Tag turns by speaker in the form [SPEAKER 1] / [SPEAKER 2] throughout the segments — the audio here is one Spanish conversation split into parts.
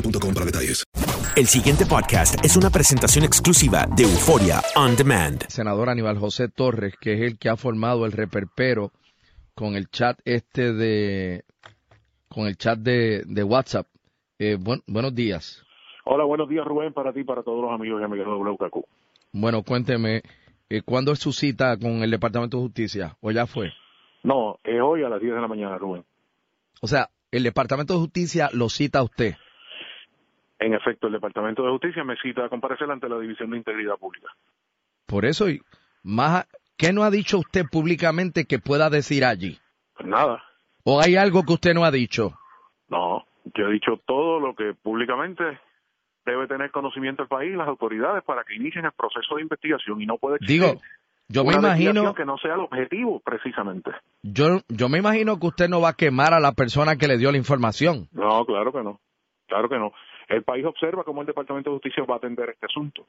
[SPEAKER 1] boostmobile.com para detalles.
[SPEAKER 2] El siguiente podcast es una presentación exclusiva de Euforia On Demand.
[SPEAKER 3] senador Aníbal José Torres, que es el que ha formado el reperpero con el chat este de con el chat de, de WhatsApp. Eh, buen- buenos días.
[SPEAKER 4] Hola, buenos días Rubén, para ti y para todos los amigos y amigas de WKQ.
[SPEAKER 3] Bueno, cuénteme, eh, ¿cuándo es su cita con el Departamento de Justicia? ¿O ya fue?
[SPEAKER 4] No, es hoy a las 10 de la mañana, Rubén.
[SPEAKER 3] O sea, el Departamento de Justicia lo cita a usted.
[SPEAKER 4] En efecto, el Departamento de Justicia me cita a comparecer ante la División de Integridad Pública.
[SPEAKER 3] Por eso, más, ¿qué no ha dicho usted públicamente que pueda decir allí?
[SPEAKER 4] Pues nada,
[SPEAKER 3] ¿O hay algo que usted no ha dicho?
[SPEAKER 4] no, yo he dicho todo lo que públicamente debe tener conocimiento el país y las autoridades para que inicien el proceso de investigación y no puede existir
[SPEAKER 3] Digo, yo me
[SPEAKER 4] una
[SPEAKER 3] imagino,
[SPEAKER 4] que no sea el objetivo precisamente.
[SPEAKER 3] yo, yo me imagino que usted no va a quemar a la persona que le dio la información.
[SPEAKER 4] No, claro que no, claro que no. El país observa cómo el Departamento de Justicia va a atender este asunto.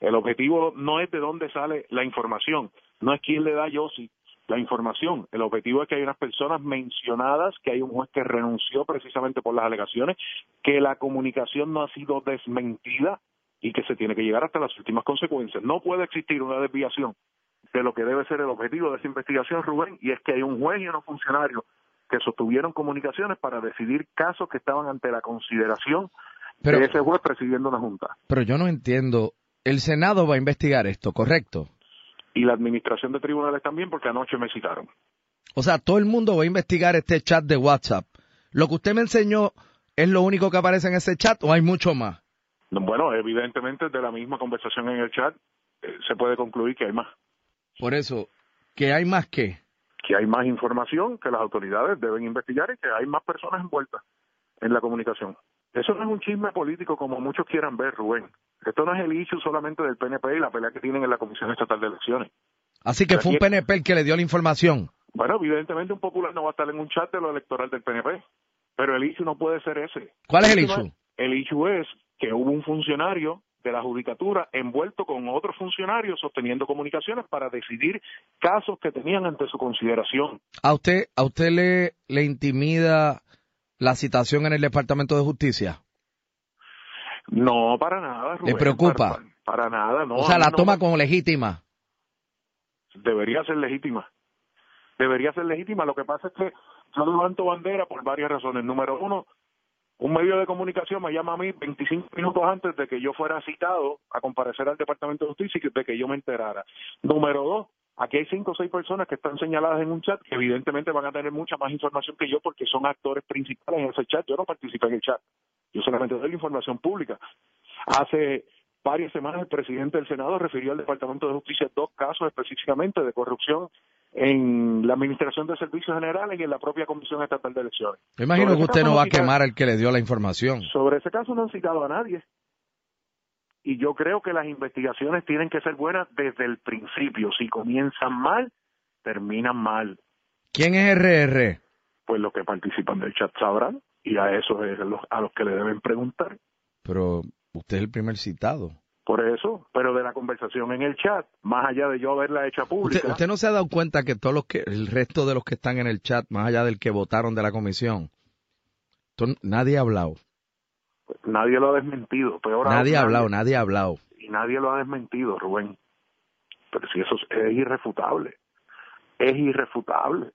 [SPEAKER 4] El objetivo no es de dónde sale la información, no es quién le da a Yossi la información. El objetivo es que hay unas personas mencionadas, que hay un juez que renunció precisamente por las alegaciones, que la comunicación no ha sido desmentida y que se tiene que llegar hasta las últimas consecuencias. No puede existir una desviación de lo que debe ser el objetivo de esa investigación, Rubén, y es que hay un juez y unos funcionarios que sostuvieron comunicaciones para decidir casos que estaban ante la consideración
[SPEAKER 3] Pero-
[SPEAKER 4] de ese juez presidiendo una junta.
[SPEAKER 3] Pero yo no entiendo. El Senado va a investigar esto, ¿correcto?
[SPEAKER 4] Y la administración de tribunales también, porque anoche me citaron.
[SPEAKER 3] O sea, todo el mundo va a investigar este chat de WhatsApp. ¿Lo que usted me enseñó es lo único que aparece en ese chat o hay mucho más?
[SPEAKER 4] Bueno, evidentemente de la misma conversación en el chat eh, se puede concluir que hay más,
[SPEAKER 3] Por eso, ¿que hay más que?
[SPEAKER 4] que hay más información que las autoridades deben investigar y que hay más personas envueltas en la comunicación. Eso no es un chisme político como muchos quieran ver, Rubén. Esto no es el issue solamente del PNP y la pelea que tienen en la Comisión Estatal de Elecciones.
[SPEAKER 3] Así que fue un PNP el que le dio la información.
[SPEAKER 4] Bueno, evidentemente un popular no va a estar en un chat de lo electoral del PNP, pero el issue no puede ser ese.
[SPEAKER 3] ¿Cuál es el
[SPEAKER 4] issue? El issue es que hubo un funcionario de la judicatura envuelto con otros funcionarios sosteniendo comunicaciones para decidir casos que tenían ante su consideración.
[SPEAKER 3] ¿A usted, a usted le, le intimida la citación en el Departamento de Justicia?
[SPEAKER 4] No, para nada, Rubén.
[SPEAKER 3] ¿Le preocupa?
[SPEAKER 4] Para, para nada, no.
[SPEAKER 3] o sea, la
[SPEAKER 4] no
[SPEAKER 3] toma como legítima.
[SPEAKER 4] debería ser legítima. Debería ser legítima. Lo que pasa es que yo levanto bandera por varias razones. Número uno, un medio de comunicación me llama a mí 25 minutos antes de que yo fuera citado a comparecer al Departamento de Justicia y de que yo me enterara. Número dos, aquí hay cinco o seis personas que están señaladas en un chat que evidentemente van a tener mucha más información que yo porque son actores principales en ese chat. Yo no participé en el chat. Yo solamente doy la información pública. Hace varias semanas el presidente del Senado refirió al Departamento de Justicia dos casos específicamente de corrupción en la Administración de Servicios Generales y en la propia Comisión Estatal de Elecciones.
[SPEAKER 3] Me imagino que usted no va a quemar al que le dio la información.
[SPEAKER 4] Sobre ese caso no han citado a nadie. Y yo creo que las investigaciones tienen que ser buenas desde el principio. Si comienzan mal, terminan mal.
[SPEAKER 3] ¿Quién es RR?
[SPEAKER 4] Pues los que participan del chat sabrán y a eso es los, a los que le deben preguntar.
[SPEAKER 3] Pero usted es el primer citado.
[SPEAKER 4] Por eso, pero de la conversación en el chat, más allá de yo haberla hecha pública,
[SPEAKER 3] ¿Usted, usted no se ha dado cuenta que todos los que, el resto de los que están en el chat, más allá del que votaron de la comisión, nadie ha hablado.
[SPEAKER 4] Nadie lo ha desmentido. Peor
[SPEAKER 3] Nadie ha hablado, nadie ha hablado.
[SPEAKER 4] y nadie lo ha desmentido, Rubén. Pero si eso es, es irrefutable, es irrefutable.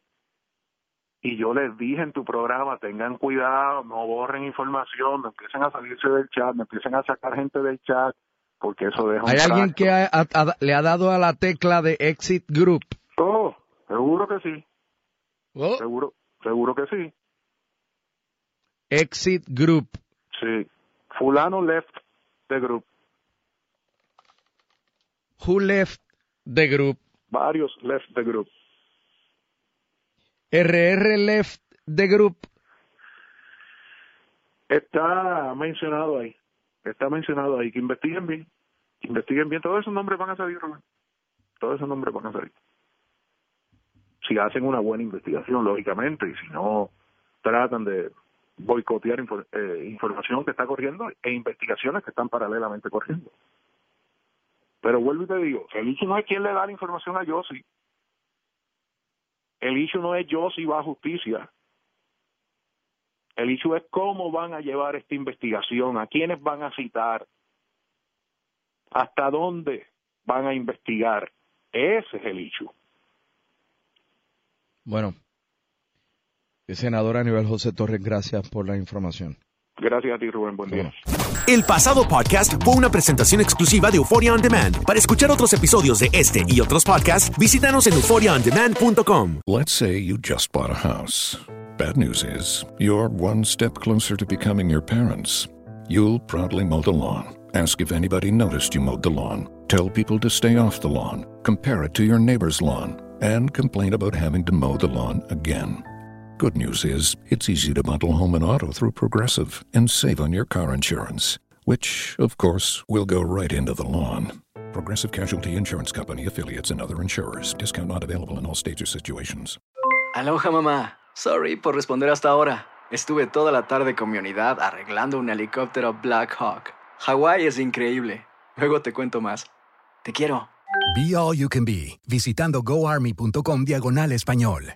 [SPEAKER 4] Y yo les dije en tu programa, tengan cuidado, no borren información, no empiecen a salirse del chat, no empiecen a sacar gente del chat, porque eso deja un
[SPEAKER 3] ¿Hay alguien que ha- ha- ha- le ha dado a la tecla de Exit Group?
[SPEAKER 4] Oh, seguro que sí,
[SPEAKER 3] Oh,
[SPEAKER 4] seguro, seguro que sí.
[SPEAKER 3] Exit Group.
[SPEAKER 4] Sí, fulano left the group,
[SPEAKER 3] Who left the group?
[SPEAKER 4] varios left the group.
[SPEAKER 3] RR left the group.
[SPEAKER 4] Está mencionado ahí, está mencionado ahí, que investiguen bien, que investiguen bien, todos esos nombres van a salir, Rubén. todos esos nombres van a salir. Si hacen una buena investigación, lógicamente, y si no, tratan de boicotear infor- eh, información que está corriendo e investigaciones que están paralelamente corriendo. Pero vuelvo y te digo, el issue no es quién le da la información a Yossi. El issue no es Yossi va a justicia. El issue es cómo van a llevar esta investigación, a quiénes van a citar, hasta dónde van a investigar. Ese es el issue.
[SPEAKER 3] Bueno, senador Aníbal José Torres, gracias por la información.
[SPEAKER 4] Gracias a ti, Rubén. Buen día.
[SPEAKER 2] El pasado podcast fue una presentación exclusiva de Euphoria On Demand. Para escuchar otros episodios de este y otros podcasts, visítanos en euphoriaondemand.com.
[SPEAKER 5] Let's say you just bought a house. Bad news is, you're one step closer to becoming your parents. You'll proudly mow the lawn, ask if anybody noticed you mowed the lawn, tell people to stay off the lawn, compare it to your neighbor's lawn, and complain about having to mow the lawn again. Good news is, it's easy to bundle home and auto through Progressive and save on your car insurance, which, of course, will go right into the lawn. Progressive Casualty Insurance Company affiliates and other insurers. Discount not available in all states or situations.
[SPEAKER 6] Aloha mamá. Sorry por responder hasta ahora. Estuve toda la tarde con mi unidad arreglando un helicóptero Black Hawk. Hawái es increíble. Luego te cuento más. Te quiero.
[SPEAKER 7] Be All You Can Be, visitando goarmy.com diagonal español.